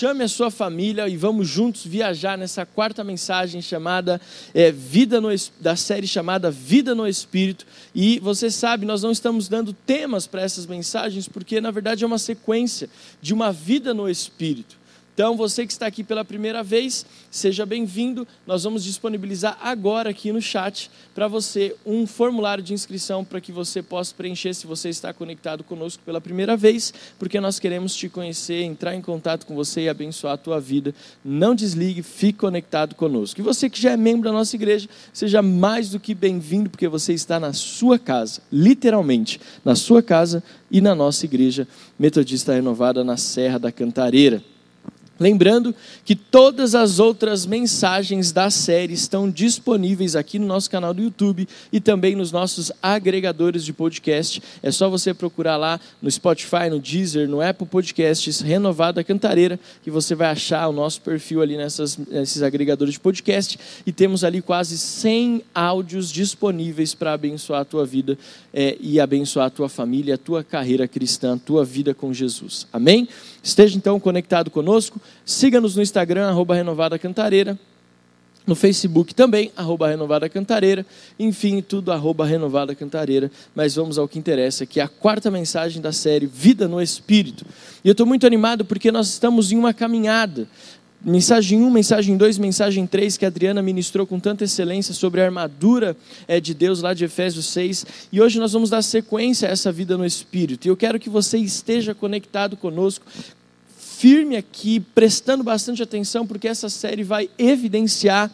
chame a sua família e vamos juntos viajar nessa quarta mensagem chamada é, Vida no da série chamada Vida no Espírito. E você sabe, nós não estamos dando temas para essas mensagens porque na verdade é uma sequência de uma vida no Espírito. Então, você que está aqui pela primeira vez, seja bem-vindo. Nós vamos disponibilizar agora aqui no chat para você um formulário de inscrição para que você possa preencher se você está conectado conosco pela primeira vez, porque nós queremos te conhecer, entrar em contato com você e abençoar a tua vida. Não desligue, fique conectado conosco. E você que já é membro da nossa igreja, seja mais do que bem-vindo, porque você está na sua casa, literalmente, na sua casa e na nossa igreja metodista renovada na Serra da Cantareira. Lembrando que todas as outras mensagens da série estão disponíveis aqui no nosso canal do YouTube e também nos nossos agregadores de podcast. É só você procurar lá no Spotify, no Deezer, no Apple Podcasts, Renovada Cantareira, que você vai achar o nosso perfil ali nessas, nesses agregadores de podcast. E temos ali quase 100 áudios disponíveis para abençoar a tua vida é, e abençoar a tua família, a tua carreira cristã, a tua vida com Jesus. Amém? Esteja então conectado conosco. Siga-nos no Instagram, arroba Renovada Cantareira. No Facebook também, arroba Renovada Cantareira. Enfim, tudo arroba Renovada Cantareira. Mas vamos ao que interessa, que é a quarta mensagem da série Vida no Espírito. E eu estou muito animado porque nós estamos em uma caminhada. Mensagem 1, mensagem 2, mensagem 3, que a Adriana ministrou com tanta excelência sobre a armadura é, de Deus lá de Efésios 6. E hoje nós vamos dar sequência a essa vida no Espírito. E eu quero que você esteja conectado conosco, firme aqui, prestando bastante atenção, porque essa série vai evidenciar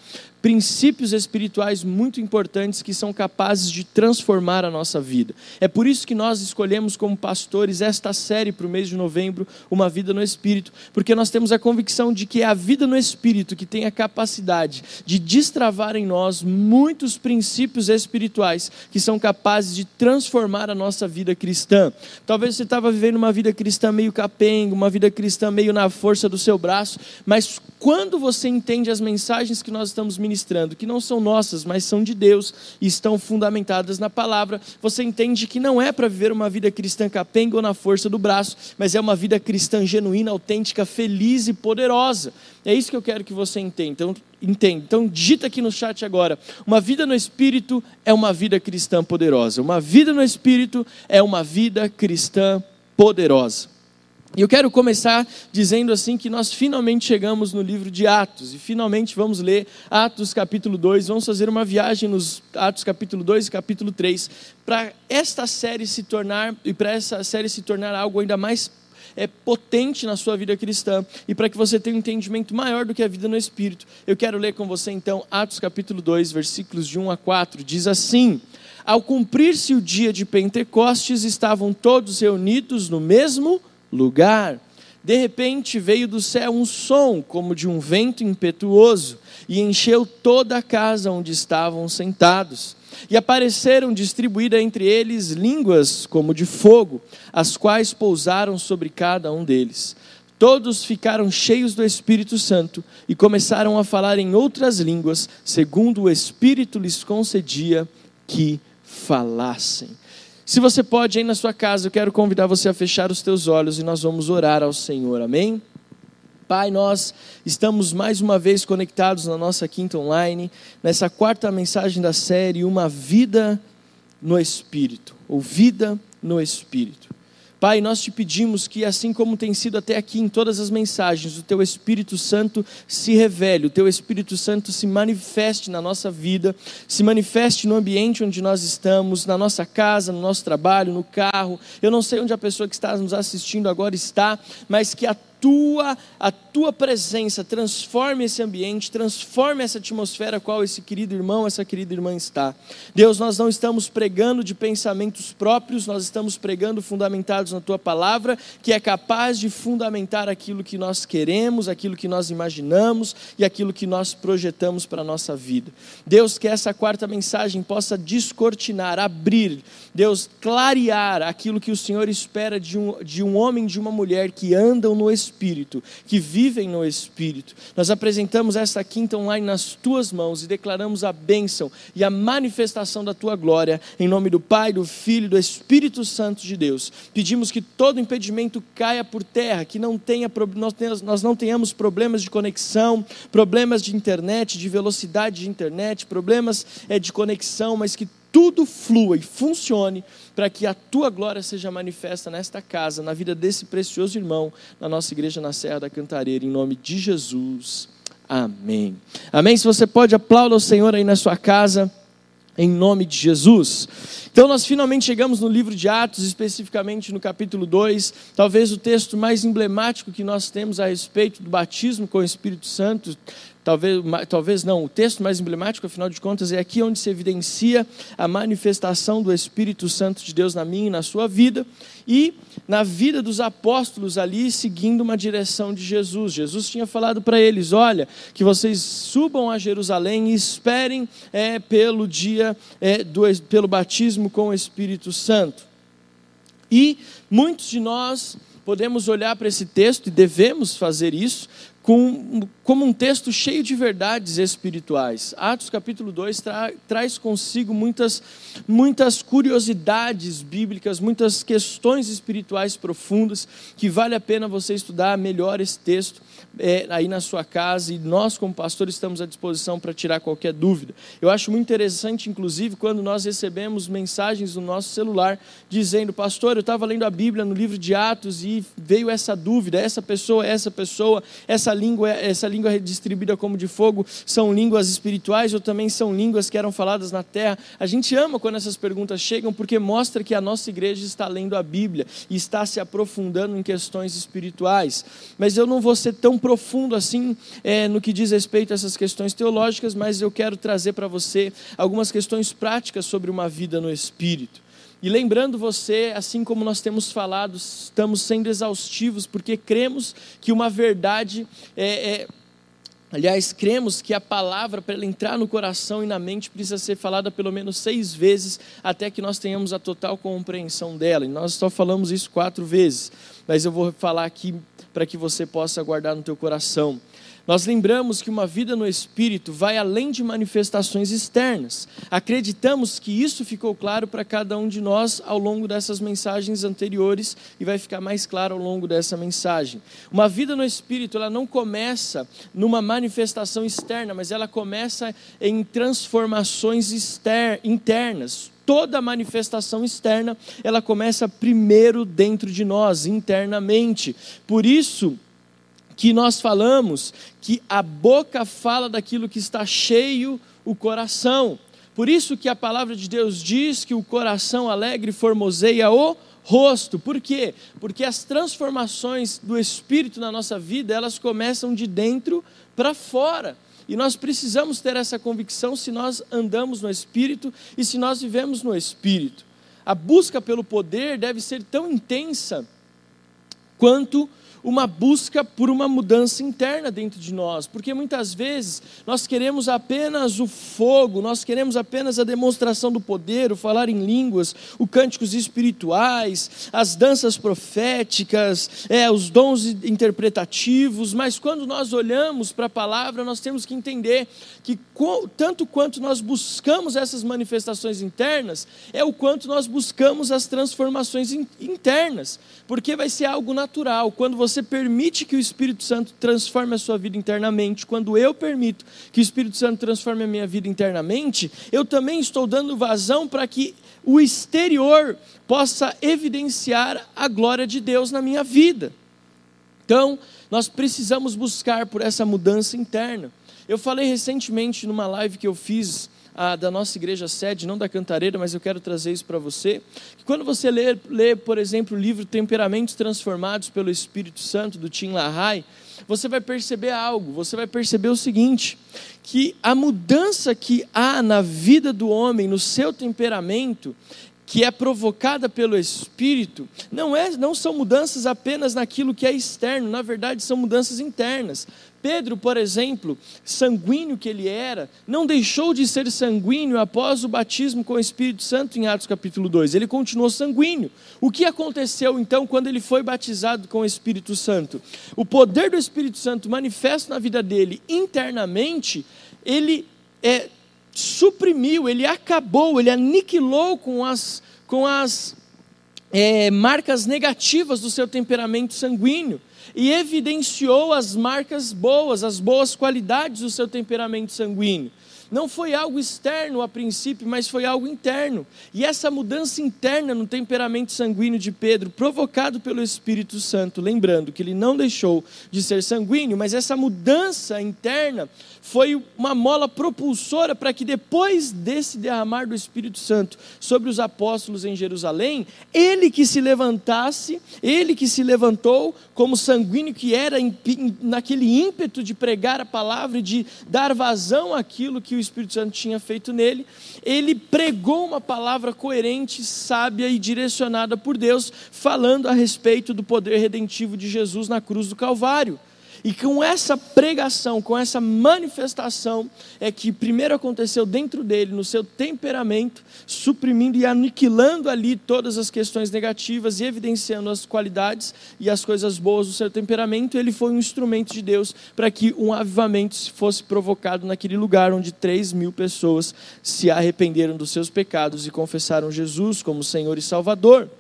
princípios espirituais muito importantes que são capazes de transformar a nossa vida. É por isso que nós escolhemos como pastores esta série para o mês de novembro, Uma Vida no Espírito, porque nós temos a convicção de que é a vida no Espírito que tem a capacidade de destravar em nós muitos princípios espirituais que são capazes de transformar a nossa vida cristã. Talvez você estava vivendo uma vida cristã meio capenga, uma vida cristã meio na força do seu braço, mas quando você entende as mensagens que nós estamos ministrando, que não são nossas, mas são de Deus e estão fundamentadas na palavra, você entende que não é para viver uma vida cristã capenga ou na força do braço, mas é uma vida cristã genuína, autêntica, feliz e poderosa. É isso que eu quero que você entenda. Então, entenda. Então, digita aqui no chat agora. Uma vida no Espírito é uma vida cristã poderosa. Uma vida no Espírito é uma vida cristã poderosa. E eu quero começar dizendo assim que nós finalmente chegamos no livro de Atos e finalmente vamos ler Atos capítulo 2, vamos fazer uma viagem nos Atos capítulo 2 e capítulo 3 para esta série se tornar e para essa série se tornar algo ainda mais é, potente na sua vida cristã e para que você tenha um entendimento maior do que a vida no Espírito. Eu quero ler com você então Atos capítulo 2, versículos de 1 a 4. Diz assim: Ao cumprir-se o dia de Pentecostes, estavam todos reunidos no mesmo lugar. De repente veio do céu um som como de um vento impetuoso e encheu toda a casa onde estavam sentados. E apareceram distribuídas entre eles línguas como de fogo, as quais pousaram sobre cada um deles. Todos ficaram cheios do Espírito Santo e começaram a falar em outras línguas, segundo o Espírito lhes concedia que falassem. Se você pode aí na sua casa, eu quero convidar você a fechar os teus olhos e nós vamos orar ao Senhor. Amém? Pai, nós estamos mais uma vez conectados na nossa quinta online, nessa quarta mensagem da série Uma Vida no Espírito, ou Vida no Espírito. Pai, nós te pedimos que, assim como tem sido até aqui em todas as mensagens, o Teu Espírito Santo se revele, o Teu Espírito Santo se manifeste na nossa vida, se manifeste no ambiente onde nós estamos, na nossa casa, no nosso trabalho, no carro. Eu não sei onde a pessoa que está nos assistindo agora está, mas que a tua, a tua presença transforme esse ambiente, transforme essa atmosfera qual esse querido irmão, essa querida irmã está. Deus, nós não estamos pregando de pensamentos próprios, nós estamos pregando fundamentados na tua palavra, que é capaz de fundamentar aquilo que nós queremos, aquilo que nós imaginamos e aquilo que nós projetamos para a nossa vida. Deus, que essa quarta mensagem possa descortinar, abrir, Deus, clarear aquilo que o Senhor espera de um, de um homem, de uma mulher que andam no Espírito Espírito, que vivem no Espírito. Nós apresentamos esta quinta online nas tuas mãos e declaramos a bênção e a manifestação da tua glória, em nome do Pai, do Filho e do Espírito Santo de Deus. Pedimos que todo impedimento caia por terra, que não tenha, nós não tenhamos problemas de conexão, problemas de internet, de velocidade de internet, problemas é, de conexão, mas que tudo flua e funcione para que a tua glória seja manifesta nesta casa, na vida desse precioso irmão, na nossa igreja na Serra da Cantareira, em nome de Jesus. Amém. Amém. Se você pode, aplauda o Senhor aí na sua casa, em nome de Jesus. Então, nós finalmente chegamos no livro de Atos, especificamente no capítulo 2, talvez o texto mais emblemático que nós temos a respeito do batismo com o Espírito Santo talvez, talvez não, o texto mais emblemático, afinal de contas, é aqui onde se evidencia a manifestação do Espírito Santo de Deus na minha e na sua vida, e na vida dos apóstolos ali, seguindo uma direção de Jesus. Jesus tinha falado para eles: olha, que vocês subam a Jerusalém e esperem é, pelo dia, é, do, pelo batismo com o Espírito Santo. E muitos de nós podemos olhar para esse texto, e devemos fazer isso, com, como um texto cheio de verdades espirituais. Atos capítulo 2 tra, traz consigo muitas, muitas curiosidades bíblicas, muitas questões espirituais profundas, que vale a pena você estudar melhor esse texto é, aí na sua casa, e nós, como pastores, estamos à disposição para tirar qualquer dúvida. Eu acho muito interessante, inclusive, quando nós recebemos mensagens no nosso celular dizendo, pastor, eu estava lendo a Bíblia no livro de Atos e veio essa dúvida, essa pessoa, essa pessoa, essa língua, essa língua é distribuída como de fogo, são línguas espirituais ou também são línguas que eram faladas na terra? A gente ama quando essas perguntas chegam porque mostra que a nossa igreja está lendo a Bíblia e está se aprofundando em questões espirituais. Mas eu não vou ser tão profundo assim é, no que diz respeito a essas questões teológicas, mas eu quero trazer para você algumas questões práticas sobre uma vida no Espírito. E lembrando você, assim como nós temos falado, estamos sendo exaustivos, porque cremos que uma verdade é, é Aliás, cremos que a palavra, para ela entrar no coração e na mente, precisa ser falada pelo menos seis vezes até que nós tenhamos a total compreensão dela. E nós só falamos isso quatro vezes, mas eu vou falar aqui para que você possa guardar no teu coração. Nós lembramos que uma vida no Espírito vai além de manifestações externas. Acreditamos que isso ficou claro para cada um de nós ao longo dessas mensagens anteriores e vai ficar mais claro ao longo dessa mensagem. Uma vida no Espírito, ela não começa numa manifestação externa, mas ela começa em transformações exter internas toda manifestação externa, ela começa primeiro dentro de nós, internamente. Por isso, que nós falamos que a boca fala daquilo que está cheio o coração. Por isso que a palavra de Deus diz que o coração alegre formoseia o rosto. Por quê? Porque as transformações do espírito na nossa vida, elas começam de dentro para fora. E nós precisamos ter essa convicção se nós andamos no espírito e se nós vivemos no espírito. A busca pelo poder deve ser tão intensa quanto uma busca por uma mudança interna dentro de nós, porque muitas vezes nós queremos apenas o fogo, nós queremos apenas a demonstração do poder, o falar em línguas, os cânticos espirituais, as danças proféticas, é, os dons interpretativos, mas quando nós olhamos para a palavra, nós temos que entender que tanto quanto nós buscamos essas manifestações internas, é o quanto nós buscamos as transformações internas, porque vai ser algo natural. Quando você permite que o Espírito Santo transforme a sua vida internamente, quando eu permito que o Espírito Santo transforme a minha vida internamente, eu também estou dando vazão para que o exterior possa evidenciar a glória de Deus na minha vida. Então, nós precisamos buscar por essa mudança interna. Eu falei recentemente numa live que eu fiz ah, da nossa igreja sede, não da Cantareira, mas eu quero trazer isso para você. Que quando você lê, lê, por exemplo, o livro Temperamentos Transformados pelo Espírito Santo, do Tim LaHaye, você vai perceber algo, você vai perceber o seguinte, que a mudança que há na vida do homem, no seu temperamento, que é provocada pelo Espírito, não, é, não são mudanças apenas naquilo que é externo, na verdade são mudanças internas. Pedro, por exemplo, sanguíneo que ele era, não deixou de ser sanguíneo após o batismo com o Espírito Santo em Atos capítulo 2. Ele continuou sanguíneo. O que aconteceu então quando ele foi batizado com o Espírito Santo? O poder do Espírito Santo manifesto na vida dele internamente, ele é, suprimiu, ele acabou, ele aniquilou com as, com as é, marcas negativas do seu temperamento sanguíneo e evidenciou as marcas boas, as boas qualidades do seu temperamento sanguíneo. Não foi algo externo a princípio, mas foi algo interno. E essa mudança interna no temperamento sanguíneo de Pedro, provocado pelo Espírito Santo, lembrando que ele não deixou de ser sanguíneo, mas essa mudança interna foi uma mola propulsora para que depois desse derramar do Espírito Santo sobre os apóstolos em Jerusalém, ele que se levantasse, ele que se levantou como sanguíneo que era naquele ímpeto de pregar a palavra e de dar vazão àquilo que o Espírito Santo tinha feito nele, ele pregou uma palavra coerente, sábia e direcionada por Deus, falando a respeito do poder redentivo de Jesus na cruz do Calvário. E com essa pregação, com essa manifestação, é que primeiro aconteceu dentro dele, no seu temperamento, suprimindo e aniquilando ali todas as questões negativas e evidenciando as qualidades e as coisas boas do seu temperamento. Ele foi um instrumento de Deus para que um avivamento fosse provocado naquele lugar onde 3 mil pessoas se arrependeram dos seus pecados e confessaram Jesus como Senhor e Salvador.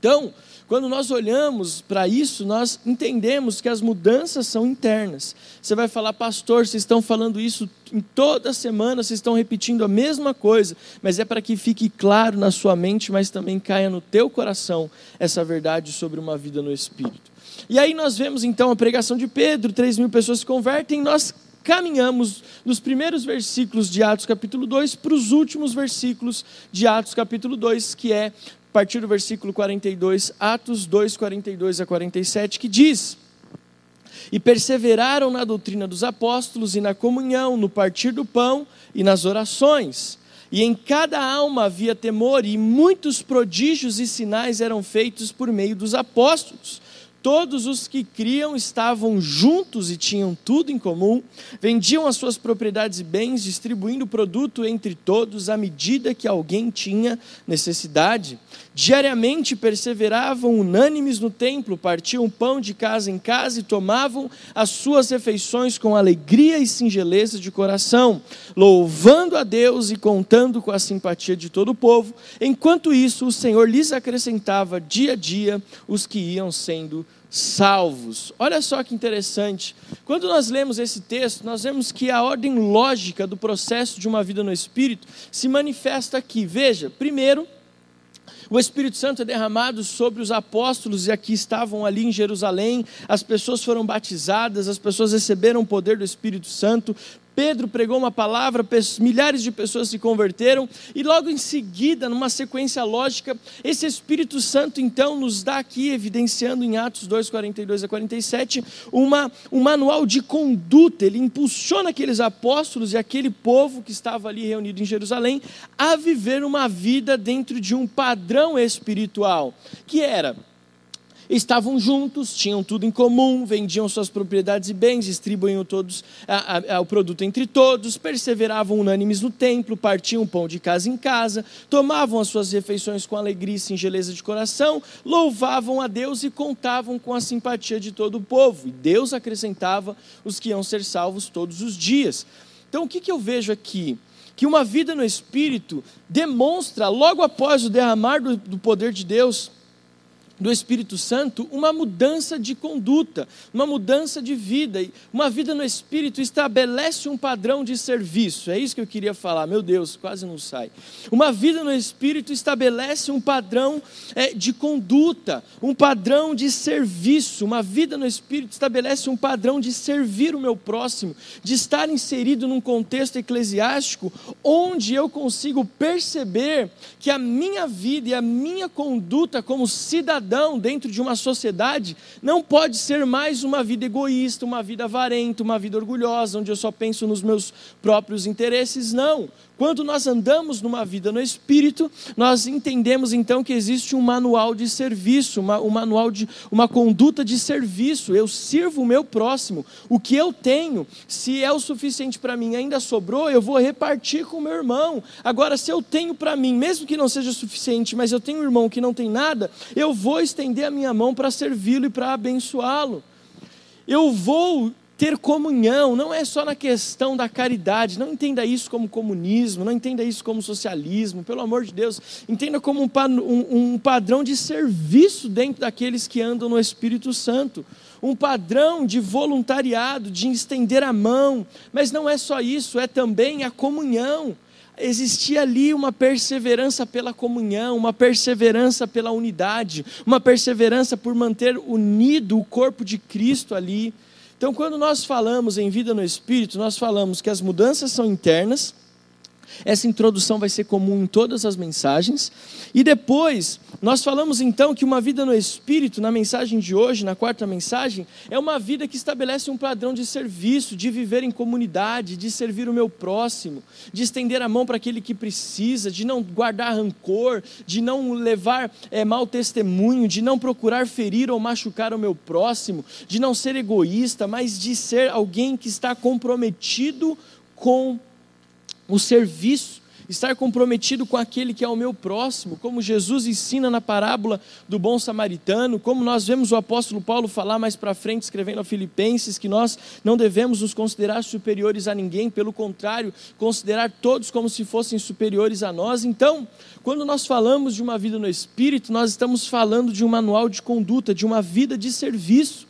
Então, quando nós olhamos para isso, nós entendemos que as mudanças são internas. Você vai falar, pastor, vocês estão falando isso em toda semana, vocês estão repetindo a mesma coisa, mas é para que fique claro na sua mente, mas também caia no teu coração essa verdade sobre uma vida no Espírito. E aí nós vemos então a pregação de Pedro, 3 mil pessoas se convertem, nós caminhamos nos primeiros versículos de Atos capítulo 2 para os últimos versículos de Atos capítulo 2, que é a partir do versículo 42, Atos 2, 42 a 47, que diz: E perseveraram na doutrina dos apóstolos e na comunhão, no partir do pão e nas orações. E em cada alma havia temor, e muitos prodígios e sinais eram feitos por meio dos apóstolos. Todos os que criam estavam juntos e tinham tudo em comum, vendiam as suas propriedades e bens, distribuindo o produto entre todos à medida que alguém tinha necessidade. Diariamente perseveravam unânimes no templo, partiam pão de casa em casa e tomavam as suas refeições com alegria e singeleza de coração, louvando a Deus e contando com a simpatia de todo o povo. Enquanto isso, o Senhor lhes acrescentava dia a dia os que iam sendo salvos. Olha só que interessante. Quando nós lemos esse texto, nós vemos que a ordem lógica do processo de uma vida no Espírito se manifesta aqui. Veja, primeiro, o Espírito Santo é derramado sobre os apóstolos e aqui estavam ali em Jerusalém. As pessoas foram batizadas, as pessoas receberam o poder do Espírito Santo. Pedro pregou uma palavra, milhares de pessoas se converteram, e logo em seguida, numa sequência lógica, esse Espírito Santo então nos dá aqui, evidenciando em Atos 2, 42 a 47, uma, um manual de conduta. Ele impulsiona aqueles apóstolos e aquele povo que estava ali reunido em Jerusalém a viver uma vida dentro de um padrão espiritual, que era estavam juntos, tinham tudo em comum, vendiam suas propriedades e bens, distribuíam todos a, a, a, o produto entre todos, perseveravam unânimes no templo, partiam pão de casa em casa, tomavam as suas refeições com alegria e singeleza de coração, louvavam a Deus e contavam com a simpatia de todo o povo. E Deus acrescentava os que iam ser salvos todos os dias. Então, o que, que eu vejo aqui? Que uma vida no Espírito demonstra, logo após o derramar do, do poder de Deus, do Espírito Santo uma mudança de conduta, uma mudança de vida. Uma vida no Espírito estabelece um padrão de serviço. É isso que eu queria falar. Meu Deus, quase não sai. Uma vida no Espírito estabelece um padrão é, de conduta, um padrão de serviço. Uma vida no Espírito estabelece um padrão de servir o meu próximo, de estar inserido num contexto eclesiástico onde eu consigo perceber que a minha vida e a minha conduta como cidadão dentro de uma sociedade não pode ser mais uma vida egoísta, uma vida avarenta, uma vida orgulhosa, onde eu só penso nos meus próprios interesses. Não. Quando nós andamos numa vida no Espírito, nós entendemos então que existe um manual de serviço, uma, um manual de uma conduta de serviço. Eu sirvo o meu próximo. O que eu tenho, se é o suficiente para mim, ainda sobrou, eu vou repartir com o meu irmão. Agora, se eu tenho para mim, mesmo que não seja suficiente, mas eu tenho um irmão que não tem nada, eu vou estender a minha mão para servi-lo e para abençoá-lo. Eu vou ter comunhão não é só na questão da caridade, não entenda isso como comunismo, não entenda isso como socialismo, pelo amor de Deus, entenda como um, um, um padrão de serviço dentro daqueles que andam no Espírito Santo, um padrão de voluntariado, de estender a mão, mas não é só isso, é também a comunhão existia ali uma perseverança pela comunhão, uma perseverança pela unidade, uma perseverança por manter unido o corpo de Cristo ali. Então, quando nós falamos em vida no Espírito, nós falamos que as mudanças são internas, essa introdução vai ser comum em todas as mensagens. E depois, nós falamos então que uma vida no Espírito, na mensagem de hoje, na quarta mensagem, é uma vida que estabelece um padrão de serviço, de viver em comunidade, de servir o meu próximo, de estender a mão para aquele que precisa, de não guardar rancor, de não levar é, mau testemunho, de não procurar ferir ou machucar o meu próximo, de não ser egoísta, mas de ser alguém que está comprometido com o serviço, estar comprometido com aquele que é o meu próximo, como Jesus ensina na parábola do bom samaritano, como nós vemos o apóstolo Paulo falar mais para frente, escrevendo a Filipenses, que nós não devemos nos considerar superiores a ninguém, pelo contrário, considerar todos como se fossem superiores a nós. Então, quando nós falamos de uma vida no Espírito, nós estamos falando de um manual de conduta, de uma vida de serviço.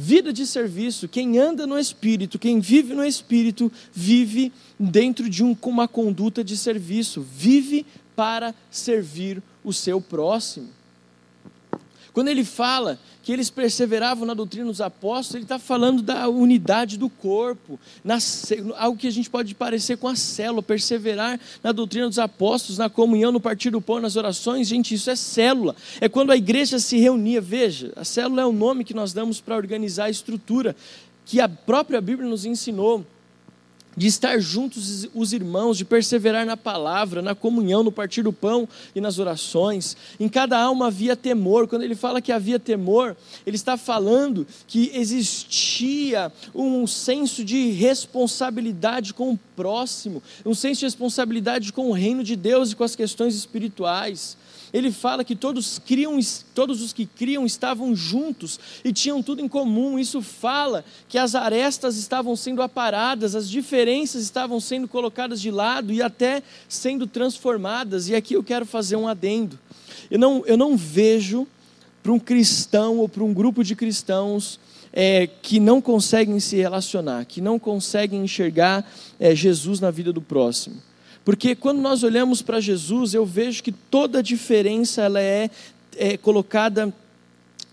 Vida de serviço, quem anda no Espírito, quem vive no Espírito, vive dentro de um, uma conduta de serviço, vive para servir o seu próximo. Quando ele fala que eles perseveravam na doutrina dos apóstolos, ele está falando da unidade do corpo, na, algo que a gente pode parecer com a célula, perseverar na doutrina dos apóstolos, na comunhão, no partir do pão, nas orações. Gente, isso é célula. É quando a igreja se reunia. Veja, a célula é o nome que nós damos para organizar a estrutura, que a própria Bíblia nos ensinou de estar juntos os irmãos, de perseverar na palavra, na comunhão, no partir do pão e nas orações. Em cada alma havia temor. Quando ele fala que havia temor, ele está falando que existia um senso de responsabilidade com o próximo, um senso de responsabilidade com o reino de Deus e com as questões espirituais ele fala que todos, criam, todos os que criam estavam juntos e tinham tudo em comum. Isso fala que as arestas estavam sendo aparadas, as diferenças estavam sendo colocadas de lado e até sendo transformadas. E aqui eu quero fazer um adendo. Eu não, eu não vejo para um cristão ou para um grupo de cristãos é, que não conseguem se relacionar, que não conseguem enxergar é, Jesus na vida do próximo. Porque quando nós olhamos para Jesus, eu vejo que toda a diferença ela é, é colocada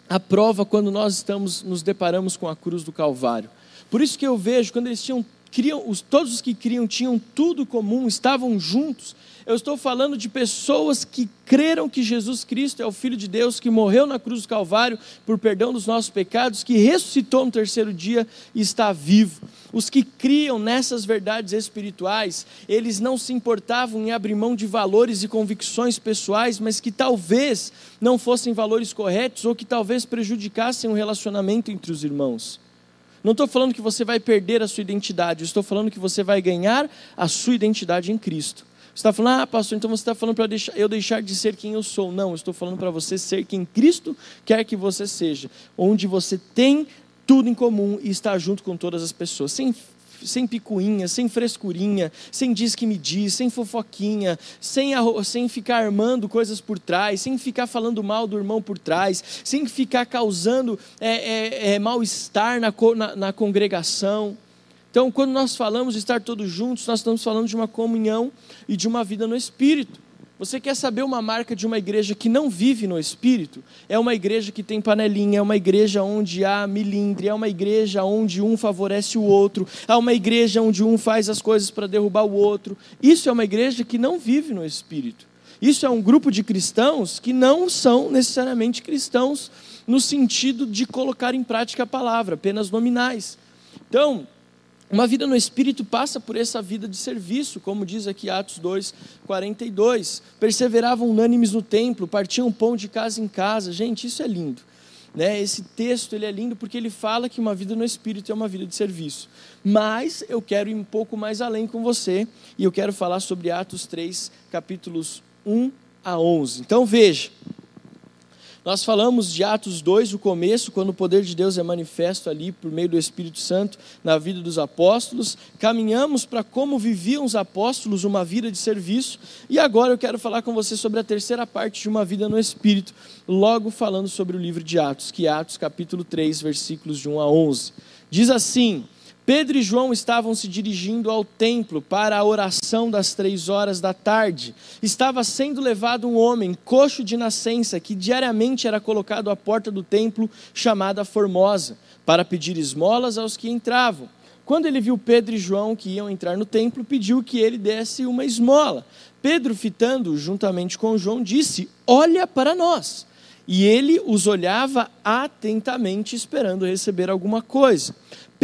à prova quando nós estamos nos deparamos com a cruz do Calvário. Por isso que eu vejo quando eles tinham criam, os, todos os que criam tinham tudo comum, estavam juntos. Eu estou falando de pessoas que creram que Jesus Cristo é o Filho de Deus, que morreu na cruz do Calvário por perdão dos nossos pecados, que ressuscitou no terceiro dia e está vivo. Os que criam nessas verdades espirituais, eles não se importavam em abrir mão de valores e convicções pessoais, mas que talvez não fossem valores corretos ou que talvez prejudicassem o relacionamento entre os irmãos. Não estou falando que você vai perder a sua identidade, estou falando que você vai ganhar a sua identidade em Cristo. Você está falando, ah, pastor, então você está falando para eu deixar de ser quem eu sou. Não, eu estou falando para você ser quem Cristo quer que você seja, onde você tem tudo em comum e está junto com todas as pessoas, sem sem picuinha, sem frescurinha, sem diz que me diz, sem fofoquinha, sem, sem ficar armando coisas por trás, sem ficar falando mal do irmão por trás, sem ficar causando é, é, é, mal-estar na, na, na congregação. Então, quando nós falamos de estar todos juntos, nós estamos falando de uma comunhão e de uma vida no Espírito. Você quer saber uma marca de uma igreja que não vive no Espírito? É uma igreja que tem panelinha, é uma igreja onde há milindre, é uma igreja onde um favorece o outro, é uma igreja onde um faz as coisas para derrubar o outro. Isso é uma igreja que não vive no Espírito. Isso é um grupo de cristãos que não são necessariamente cristãos no sentido de colocar em prática a palavra, apenas nominais. Então, Uma vida no Espírito passa por essa vida de serviço, como diz aqui Atos 2, 42. Perseveravam unânimes no templo, partiam pão de casa em casa. Gente, isso é lindo. Né? Esse texto ele é lindo porque ele fala que uma vida no Espírito é uma vida de serviço. Mas eu quero ir um pouco mais além com você e eu quero falar sobre Atos 3, capítulos 1 a 11. Então veja. Nós falamos de Atos 2, o começo, quando o poder de Deus é manifesto ali por meio do Espírito Santo na vida dos apóstolos. Caminhamos para como viviam os apóstolos uma vida de serviço. E agora eu quero falar com você sobre a terceira parte de uma vida no Espírito, logo falando sobre o livro de Atos, que é Atos capítulo 3, versículos de 1 a 11. Diz assim: Pedro e João estavam se dirigindo ao templo para a oração das três horas da tarde. Estava sendo levado um homem, coxo de nascença, que diariamente era colocado à porta do templo, chamada Formosa, para pedir esmolas aos que entravam. Quando ele viu Pedro e João que iam entrar no templo, pediu que ele desse uma esmola. Pedro, fitando juntamente com João, disse: Olha para nós. E ele os olhava atentamente, esperando receber alguma coisa.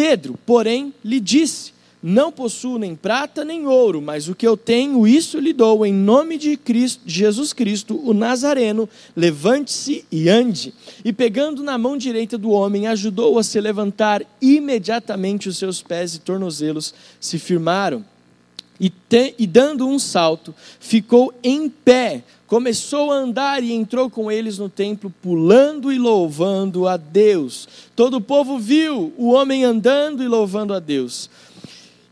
Pedro, porém, lhe disse: Não possuo nem prata nem ouro, mas o que eu tenho, isso lhe dou, em nome de Cristo, Jesus Cristo, o Nazareno. Levante-se e ande. E pegando na mão direita do homem, ajudou-o a se levantar. Imediatamente os seus pés e tornozelos se firmaram. E, te, e dando um salto, ficou em pé começou a andar e entrou com eles no templo, pulando e louvando a Deus. Todo o povo viu o homem andando e louvando a Deus.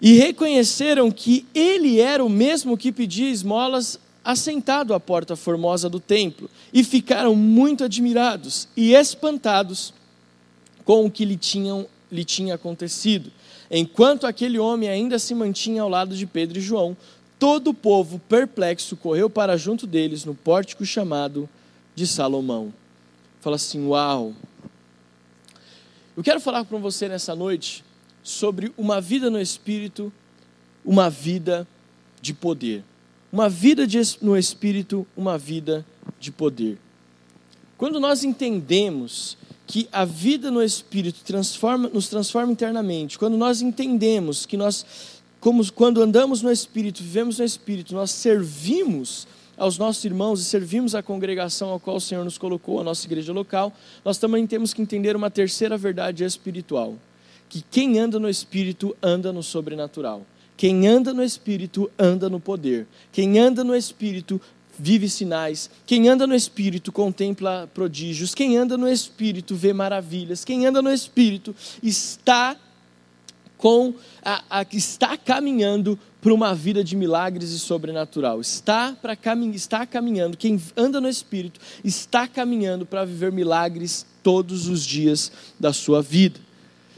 E reconheceram que ele era o mesmo que pedia esmolas assentado à porta formosa do templo. E ficaram muito admirados e espantados com o que lhe, tinham, lhe tinha acontecido. Enquanto aquele homem ainda se mantinha ao lado de Pedro e João, todo o povo, perplexo, correu para junto deles no pórtico chamado de Salomão. Fala assim: Uau! Eu quero falar com você nessa noite sobre uma vida no Espírito, uma vida de poder. Uma vida de, no Espírito, uma vida de poder. Quando nós entendemos que a vida no Espírito transforma, nos transforma internamente, quando nós entendemos que nós como quando andamos no Espírito, vivemos no Espírito, nós servimos aos nossos irmãos e servimos a congregação ao qual o Senhor nos colocou, a nossa igreja local, nós também temos que entender uma terceira verdade espiritual: que quem anda no Espírito anda no sobrenatural. Quem anda no Espírito anda no poder. Quem anda no Espírito vive sinais. Quem anda no Espírito contempla prodígios. Quem anda no Espírito vê maravilhas. Quem anda no Espírito está com a, a, está caminhando para uma vida de milagres e sobrenatural. Está, para cami está caminhando, quem anda no Espírito, está caminhando para viver milagres todos os dias da sua vida.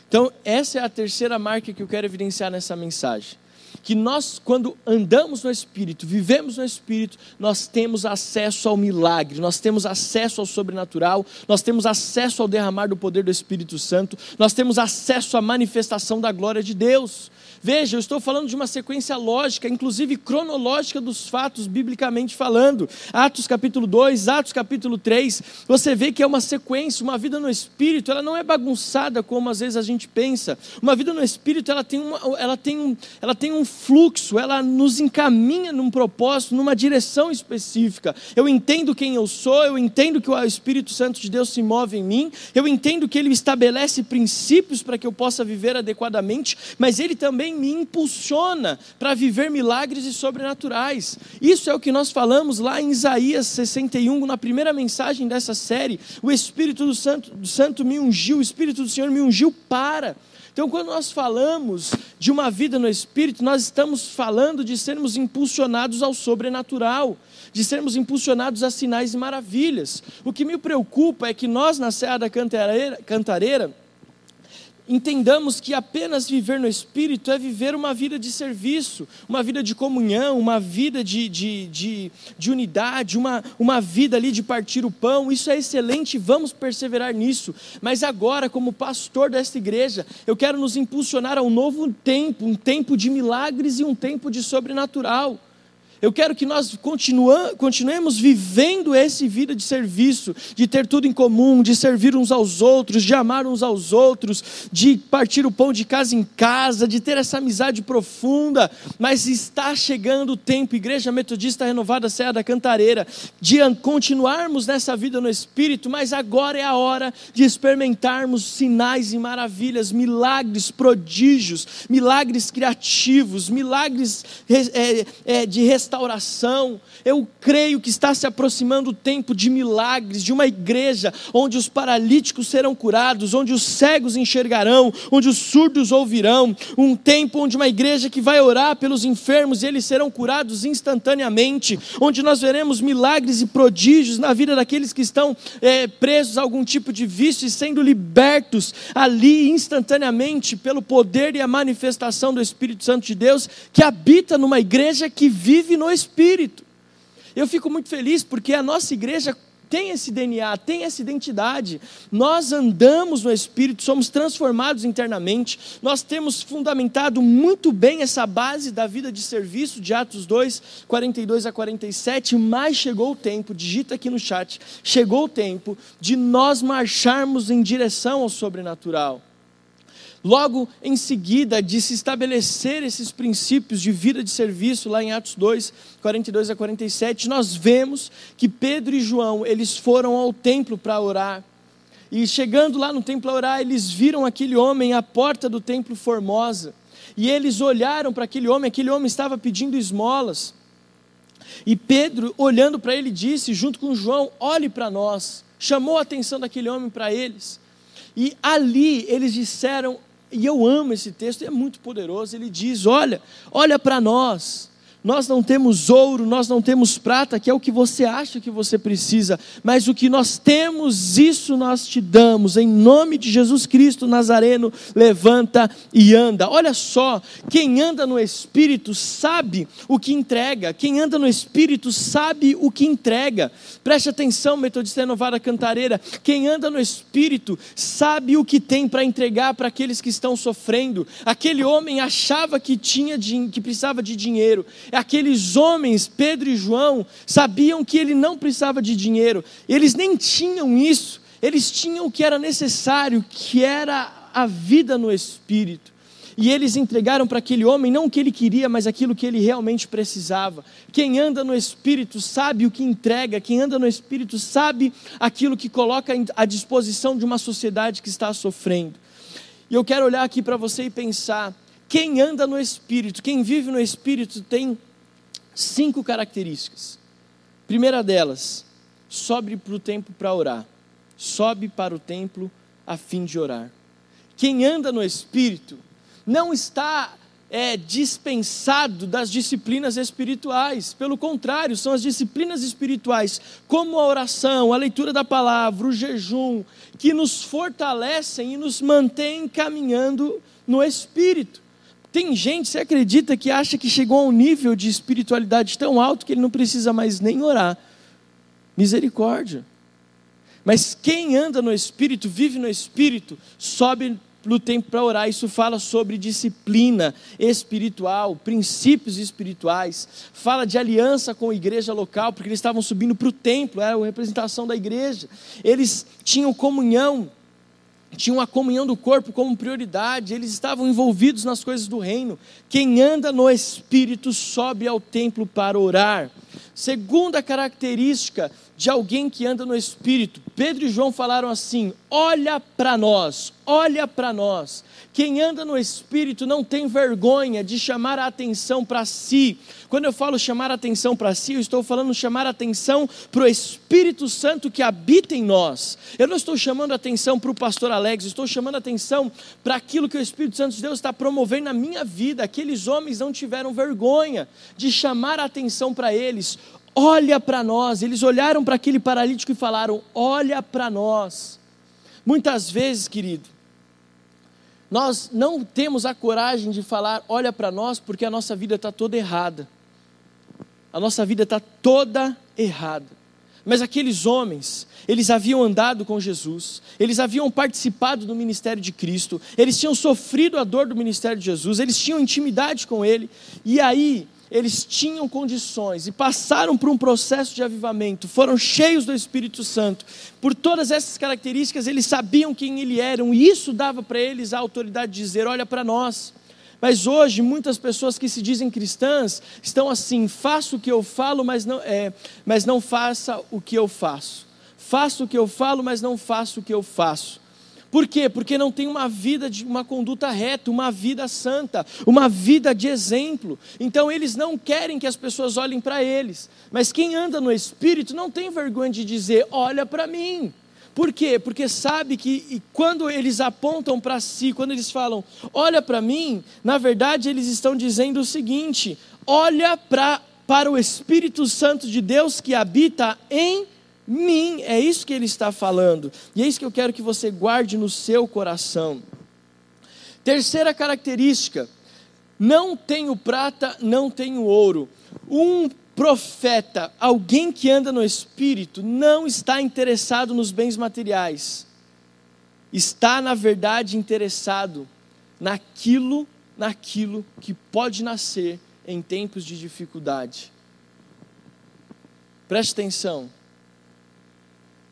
Então, essa é a terceira marca que eu quero evidenciar nessa mensagem que nós, quando andamos no Espírito, vivemos no Espírito, nós temos acesso ao milagre, nós temos acesso ao sobrenatural, nós temos acesso ao derramar do poder do Espírito Santo, nós temos acesso à manifestação da glória de Deus. Veja, eu estou falando de uma sequência lógica, inclusive cronológica dos fatos, biblicamente falando. Atos capítulo 2, Atos capítulo 3, você vê que é uma sequência, uma vida no Espírito, ela não é bagunçada como às vezes a gente pensa. Uma vida no Espírito, ela tem, uma, ela tem, um, ela tem um fluxo, ela nos encaminha num propósito, numa direção específica. Eu entendo quem eu sou, eu entendo que o Espírito Santo de Deus se move em mim, eu entendo que ele estabelece princípios para que eu possa viver adequadamente, mas ele também me impulsiona para viver milagres e sobrenaturais. Isso é o que nós falamos lá em Isaías 61, na primeira mensagem dessa série. O Espírito do Santo, do Santo me ungiu, o Espírito do Senhor me ungiu para. Então, quando nós falamos de uma vida no Espírito, nós estamos falando de sermos impulsionados ao sobrenatural, de sermos impulsionados a sinais e maravilhas. O que me preocupa é que nós, na Serra da Cantareira, Cantareira entendamos que apenas viver no Espírito é viver uma vida de serviço, uma vida de comunhão, uma vida de, de, de, de, unidade, uma, uma vida ali de partir o pão. Isso é excelente, vamos perseverar nisso. Mas agora, como pastor desta igreja, eu quero nos impulsionar a um novo tempo, um tempo de milagres e um tempo de sobrenatural. Eu quero que nós continuemos vivendo esse vida de serviço, de ter tudo em comum, de servir uns aos outros, de amar uns aos outros, de partir o pão de casa em casa, de ter essa amizade profunda. Mas está chegando o tempo, Igreja Metodista Renovada Serra da Cantareira, de continuarmos nessa vida no Espírito, mas agora é a hora de experimentarmos sinais e maravilhas, milagres, prodígios, milagres criativos, milagres é, é, de restauração restauração. Eu creio que está se aproximando o tempo de milagres, de uma igreja onde os paralíticos serão curados, onde os cegos enxergarão, onde os surdos ouvirão. Um tempo onde uma igreja que vai orar pelos enfermos e eles serão curados instantaneamente, onde nós veremos milagres e prodígios na vida daqueles que estão é, presos a algum tipo de vício e sendo libertos ali instantaneamente pelo poder e a manifestação do Espírito Santo de Deus que habita numa igreja que vive no Espírito. Eu fico muito feliz porque a nossa igreja tem esse DNA, tem essa identidade. Nós andamos no Espírito, somos transformados internamente. Nós temos fundamentado muito bem essa base da vida de serviço de Atos 2, 42 a 47. Mas chegou o tempo, digita aqui no chat, chegou o tempo de nós marcharmos em direção ao sobrenatural. Logo em seguida de se estabelecer esses princípios de vida de serviço, lá em Atos 2, 42 a 47, nós vemos que Pedro e João, eles foram ao templo para orar. E chegando lá no templo a orar, eles viram aquele homem à porta do templo Formosa. E eles olharam para aquele homem, aquele homem estava pedindo esmolas. E Pedro, olhando para ele, disse, junto com João: Olhe para nós. Chamou a atenção daquele homem para eles. E ali eles disseram e eu amo esse texto, é muito poderoso. Ele diz: Olha, olha para nós. Nós não temos ouro, nós não temos prata, que é o que você acha que você precisa, mas o que nós temos, isso nós te damos. Em nome de Jesus Cristo Nazareno, levanta e anda. Olha só, quem anda no Espírito sabe o que entrega, quem anda no Espírito sabe o que entrega. Preste atenção, Metodista Renovada Cantareira, quem anda no Espírito sabe o que tem para entregar para aqueles que estão sofrendo. Aquele homem achava que tinha que precisava de dinheiro aqueles homens, Pedro e João, sabiam que ele não precisava de dinheiro, eles nem tinham isso, eles tinham o que era necessário, que era a vida no Espírito. E eles entregaram para aquele homem não o que ele queria, mas aquilo que ele realmente precisava. Quem anda no Espírito sabe o que entrega, quem anda no Espírito sabe aquilo que coloca à disposição de uma sociedade que está sofrendo. E eu quero olhar aqui para você e pensar: quem anda no Espírito, quem vive no Espírito, tem cinco características. Primeira delas, sobe para o templo para orar. Sobe para o templo a fim de orar. Quem anda no Espírito não está é, dispensado das disciplinas espirituais. Pelo contrário, são as disciplinas espirituais, como a oração, a leitura da palavra, o jejum, que nos fortalecem e nos mantêm caminhando no Espírito. Tem gente, você acredita, que acha que chegou a um nível de espiritualidade tão alto que ele não precisa mais nem orar. Misericórdia. Mas quem anda no Espírito, vive no Espírito, sobe no tempo para orar. Isso fala sobre disciplina espiritual, princípios espirituais. Fala de aliança com a igreja local, porque eles estavam subindo para o templo, era a representação da igreja. Eles tinham comunhão tinham a comunhão do corpo como prioridade, eles estavam envolvidos nas coisas do reino. Quem anda no Espírito sobe ao templo para orar. Segunda característica de alguém que anda no Espírito, Pedro e João falaram assim: olha para nós, olha para nós. Quem anda no Espírito não tem vergonha de chamar a atenção para si. Quando eu falo chamar a atenção para si, eu estou falando chamar a atenção para o Espírito Santo que habita em nós. Eu não estou chamando a atenção para o pastor Alex, estou chamando a atenção para aquilo que o Espírito Santo de Deus está promovendo na minha vida. Aqueles homens não tiveram vergonha de chamar a atenção para eles. Olha para nós. Eles olharam para aquele paralítico e falaram: Olha para nós. Muitas vezes, querido, nós não temos a coragem de falar, olha para nós, porque a nossa vida está toda errada. A nossa vida está toda errada. Mas aqueles homens, eles haviam andado com Jesus, eles haviam participado do ministério de Cristo, eles tinham sofrido a dor do ministério de Jesus, eles tinham intimidade com Ele, e aí eles tinham condições e passaram por um processo de avivamento, foram cheios do Espírito Santo. Por todas essas características, eles sabiam quem eles eram, e isso dava para eles a autoridade de dizer: olha para nós. Mas hoje, muitas pessoas que se dizem cristãs estão assim: faço o que eu falo, mas não, é, mas não faça o que eu faço. Faço o que eu falo, mas não faço o que eu faço. Por quê? Porque não tem uma vida de uma conduta reta, uma vida santa, uma vida de exemplo. Então eles não querem que as pessoas olhem para eles. Mas quem anda no espírito não tem vergonha de dizer: "Olha para mim". Por quê? Porque sabe que quando eles apontam para si, quando eles falam, olha para mim, na verdade eles estão dizendo o seguinte: olha pra, para o Espírito Santo de Deus que habita em mim. É isso que ele está falando. E é isso que eu quero que você guarde no seu coração. Terceira característica: não tenho prata, não tenho ouro. Um profeta, alguém que anda no espírito, não está interessado nos bens materiais. Está, na verdade, interessado naquilo, naquilo que pode nascer em tempos de dificuldade. Preste atenção.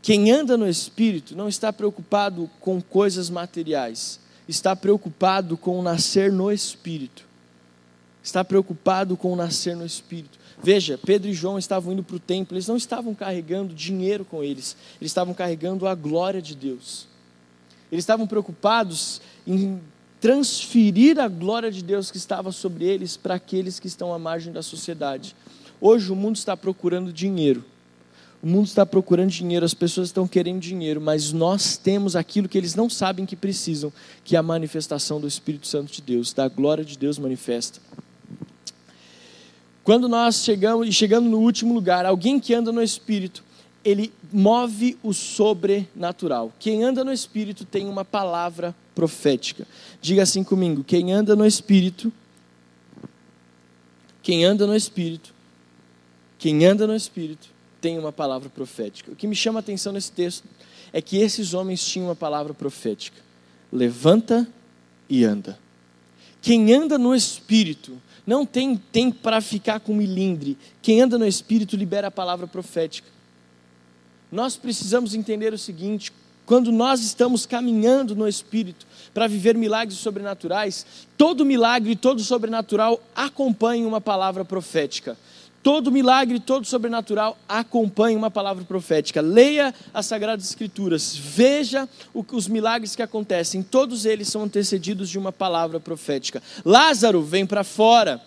Quem anda no espírito não está preocupado com coisas materiais, está preocupado com o nascer no espírito. Está preocupado com nascer no espírito. Veja, Pedro e João estavam indo para o templo, eles não estavam carregando dinheiro com eles, eles estavam carregando a glória de Deus. Eles estavam preocupados em transferir a glória de Deus que estava sobre eles para aqueles que estão à margem da sociedade. Hoje o mundo está procurando dinheiro o mundo está procurando dinheiro, as pessoas estão querendo dinheiro, mas nós temos aquilo que eles não sabem que precisam, que é a manifestação do Espírito Santo de Deus, da glória de Deus manifesta. Quando nós chegamos e chegamos no último lugar, alguém que anda no Espírito, ele move o sobrenatural. Quem anda no Espírito tem uma palavra profética. Diga assim comigo: quem anda no Espírito, quem anda no Espírito, quem anda no Espírito tem uma palavra profética. O que me chama a atenção nesse texto é que esses homens tinham uma palavra profética: levanta e anda. Quem anda no espírito não tem tempo para ficar com milindre. Quem anda no espírito libera a palavra profética. Nós precisamos entender o seguinte: quando nós estamos caminhando no Espírito para viver milagres sobrenaturais, todo milagre e todo sobrenatural acompanha uma palavra profética. Todo milagre, todo sobrenatural acompanha uma palavra profética. Leia as Sagradas Escrituras, veja os milagres que acontecem, todos eles são antecedidos de uma palavra profética. Lázaro vem para fora.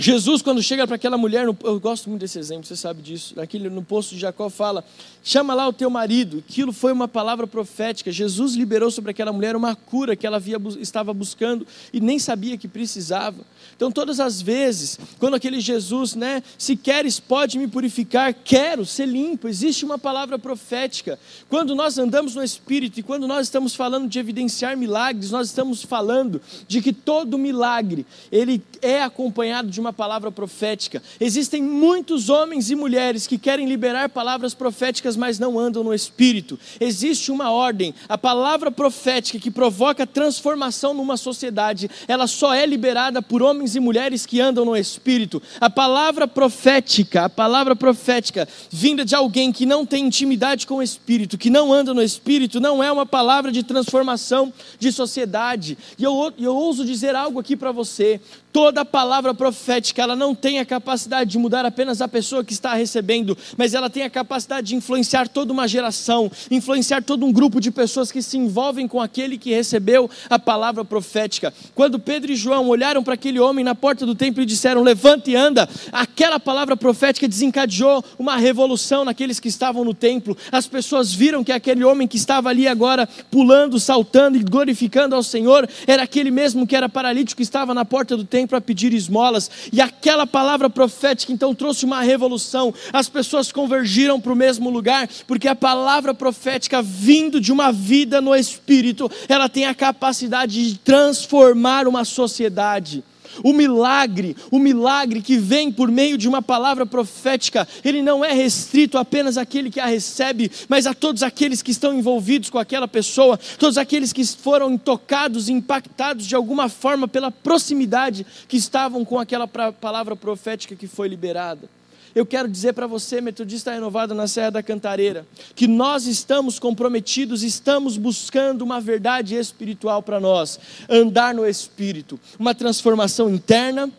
Jesus, quando chega para aquela mulher, eu gosto muito desse exemplo, você sabe disso. Naquele, no poço de Jacó fala: chama lá o teu marido. Aquilo foi uma palavra profética. Jesus liberou sobre aquela mulher uma cura que ela havia, estava buscando e nem sabia que precisava. Então, todas as vezes, quando aquele Jesus, né, se queres, pode me purificar, quero ser limpo, existe uma palavra profética. Quando nós andamos no Espírito e quando nós estamos falando de evidenciar milagres, nós estamos falando de que todo milagre, ele é acompanhado de uma palavra profética. Existem muitos homens e mulheres que querem liberar palavras proféticas, mas não andam no Espírito. Existe uma ordem, a palavra profética que provoca transformação numa sociedade, ela só é liberada por homens homens e mulheres que andam no Espírito. A palavra profética, a palavra profética vinda de alguém que não tem intimidade com o Espírito, que não anda no Espírito, não é uma palavra de transformação de sociedade. E eu, eu ouso dizer algo aqui para você: Toda palavra profética, ela não tem a capacidade de mudar apenas a pessoa que está recebendo, mas ela tem a capacidade de influenciar toda uma geração, influenciar todo um grupo de pessoas que se envolvem com aquele que recebeu a palavra profética. Quando Pedro e João olharam para aquele homem na porta do templo e disseram: Levanta e anda, aquela palavra profética desencadeou uma revolução naqueles que estavam no templo. As pessoas viram que aquele homem que estava ali agora pulando, saltando e glorificando ao Senhor era aquele mesmo que era paralítico que estava na porta do templo para pedir esmolas. E aquela palavra profética então trouxe uma revolução. As pessoas convergiram para o mesmo lugar, porque a palavra profética vindo de uma vida no espírito, ela tem a capacidade de transformar uma sociedade. O milagre, o milagre que vem por meio de uma palavra profética, ele não é restrito apenas àquele que a recebe, mas a todos aqueles que estão envolvidos com aquela pessoa, todos aqueles que foram tocados impactados de alguma forma pela proximidade que estavam com aquela palavra profética que foi liberada. Eu quero dizer para você, metodista renovado na Serra da Cantareira, que nós estamos comprometidos, estamos buscando uma verdade espiritual para nós, andar no espírito, uma transformação interna,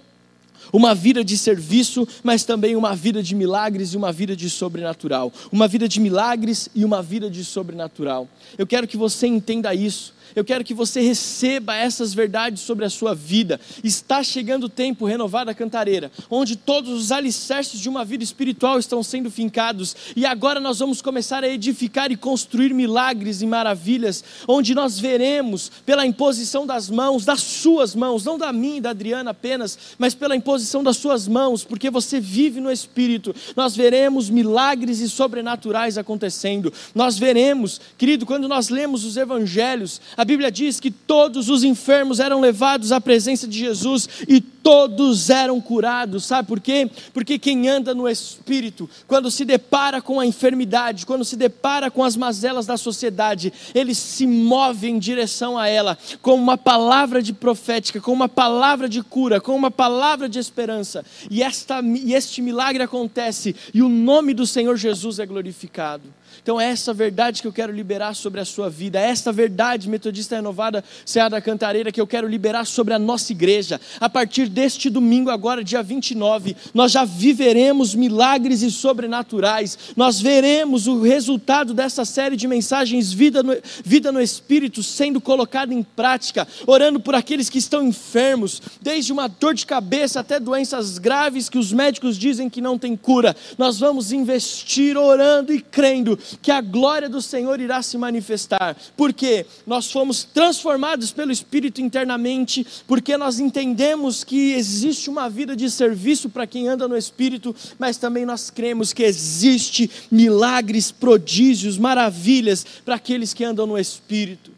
uma vida de serviço, mas também uma vida de milagres e uma vida de sobrenatural. Uma vida de milagres e uma vida de sobrenatural. Eu quero que você entenda isso. Eu quero que você receba essas verdades sobre a sua vida. Está chegando o tempo renovada cantareira, onde todos os alicerces de uma vida espiritual estão sendo fincados, e agora nós vamos começar a edificar e construir milagres e maravilhas, onde nós veremos pela imposição das mãos, das suas mãos, não da minha e da Adriana apenas, mas pela imposição das suas mãos, porque você vive no espírito. Nós veremos milagres e sobrenaturais acontecendo. Nós veremos, querido, quando nós lemos os evangelhos, a Bíblia diz que todos os enfermos eram levados à presença de Jesus e todos eram curados. Sabe por quê? Porque quem anda no Espírito, quando se depara com a enfermidade, quando se depara com as mazelas da sociedade, ele se move em direção a ela com uma palavra de profética, com uma palavra de cura, com uma palavra de esperança. E, esta, e este milagre acontece e o nome do Senhor Jesus é glorificado. Então é essa verdade que eu quero liberar sobre a sua vida, é essa verdade metodista renovada Serra da Cantareira que eu quero liberar sobre a nossa igreja. A partir deste domingo, agora, dia 29, nós já viveremos milagres e sobrenaturais, nós veremos o resultado dessa série de mensagens Vida no, vida no Espírito sendo colocada em prática, orando por aqueles que estão enfermos, desde uma dor de cabeça até doenças graves que os médicos dizem que não tem cura. Nós vamos investir orando e crendo que a glória do Senhor irá se manifestar, porque nós fomos transformados pelo Espírito internamente, porque nós entendemos que existe uma vida de serviço para quem anda no Espírito, mas também nós cremos que existe milagres, prodígios, maravilhas para aqueles que andam no Espírito.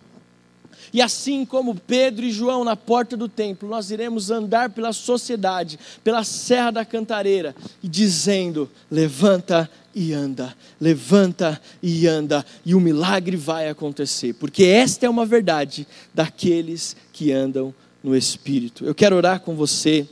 E assim como Pedro e João na porta do templo, nós iremos andar pela sociedade, pela Serra da Cantareira, e dizendo: levanta e anda, levanta e anda, e o milagre vai acontecer, porque esta é uma verdade daqueles que andam no Espírito. Eu quero orar com você.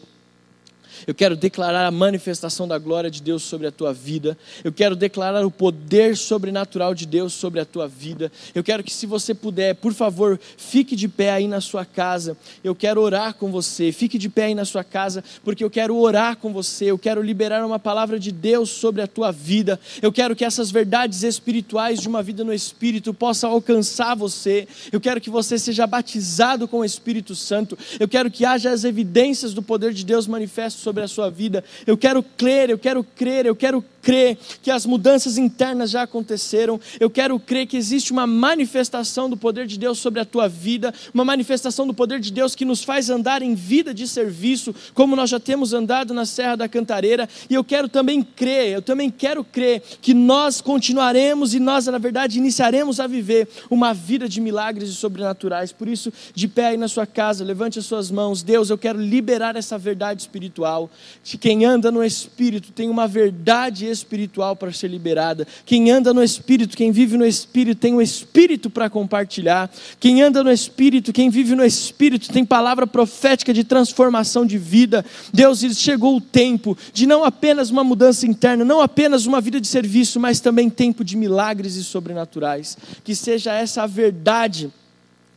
Eu quero declarar a manifestação da glória de Deus sobre a tua vida. Eu quero declarar o poder sobrenatural de Deus sobre a tua vida. Eu quero que, se você puder, por favor, fique de pé aí na sua casa. Eu quero orar com você. Fique de pé aí na sua casa, porque eu quero orar com você. Eu quero liberar uma palavra de Deus sobre a tua vida. Eu quero que essas verdades espirituais de uma vida no Espírito possam alcançar você. Eu quero que você seja batizado com o Espírito Santo. Eu quero que haja as evidências do poder de Deus manifestas sobre a sua vida. Eu quero crer, eu quero crer, eu quero crer que as mudanças internas já aconteceram. Eu quero crer que existe uma manifestação do poder de Deus sobre a tua vida, uma manifestação do poder de Deus que nos faz andar em vida de serviço, como nós já temos andado na Serra da Cantareira. E eu quero também crer, eu também quero crer que nós continuaremos e nós, na verdade, iniciaremos a viver uma vida de milagres e sobrenaturais. Por isso, de pé aí na sua casa, levante as suas mãos. Deus, eu quero liberar essa verdade espiritual. De quem anda no Espírito tem uma verdade espiritual para ser liberada. Quem anda no Espírito, quem vive no Espírito, tem um Espírito para compartilhar. Quem anda no Espírito, quem vive no Espírito, tem palavra profética de transformação de vida. Deus, chegou o tempo de não apenas uma mudança interna, não apenas uma vida de serviço, mas também tempo de milagres e sobrenaturais. Que seja essa a verdade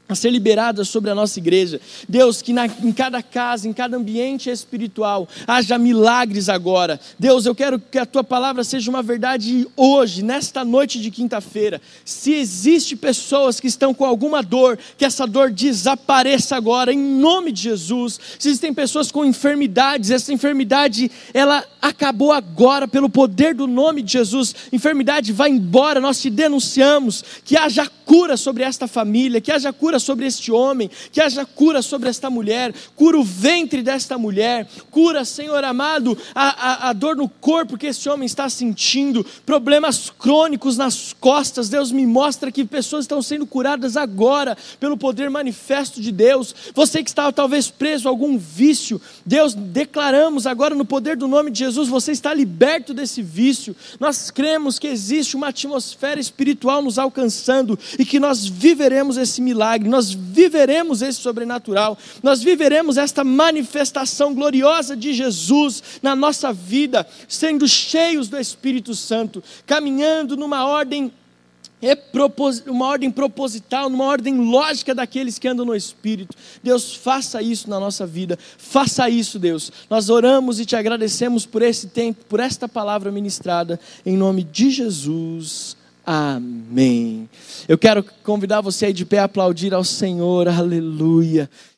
a ser liberada sobre a nossa igreja. Deus, que na, em cada casa, em cada ambiente espiritual, haja milagres agora. Deus, eu quero que a tua palavra seja uma verdade hoje, nesta noite de quinta-feira. Se existe pessoas que estão com alguma dor, que essa dor desapareça agora, em nome de Jesus. Se existem pessoas com enfermidades, essa enfermidade, ela acabou agora pelo poder do nome de Jesus. Enfermidade vai embora, nós te denunciamos. Que haja cura sobre esta família, que haja cura cura sobre este homem, que haja cura sobre esta mulher, cura o ventre desta mulher, cura, Senhor amado, a, a, a dor no corpo que este homem está sentindo, problemas crônicos nas costas. Deus me mostra que pessoas estão sendo curadas agora pelo poder manifesto de Deus. Você que estava talvez preso a algum vício, Deus, declaramos agora no poder do nome de Jesus, você está liberto desse vício. Nós cremos que existe uma atmosfera espiritual nos alcançando e que nós viveremos esse nós viveremos esse sobrenatural, nós viveremos esta manifestação gloriosa de Jesus na nossa vida, sendo cheios do Espírito Santo, caminhando numa ordem é uma ordem proposital, numa ordem lógica daqueles que andam no Espírito. Deus, faça isso na nossa vida, faça isso, Deus. Nós oramos e te agradecemos por esse tempo, por esta palavra ministrada, em nome de Jesus. Amém. Eu quero convidar você aí de pé a aplaudir ao Senhor, aleluia.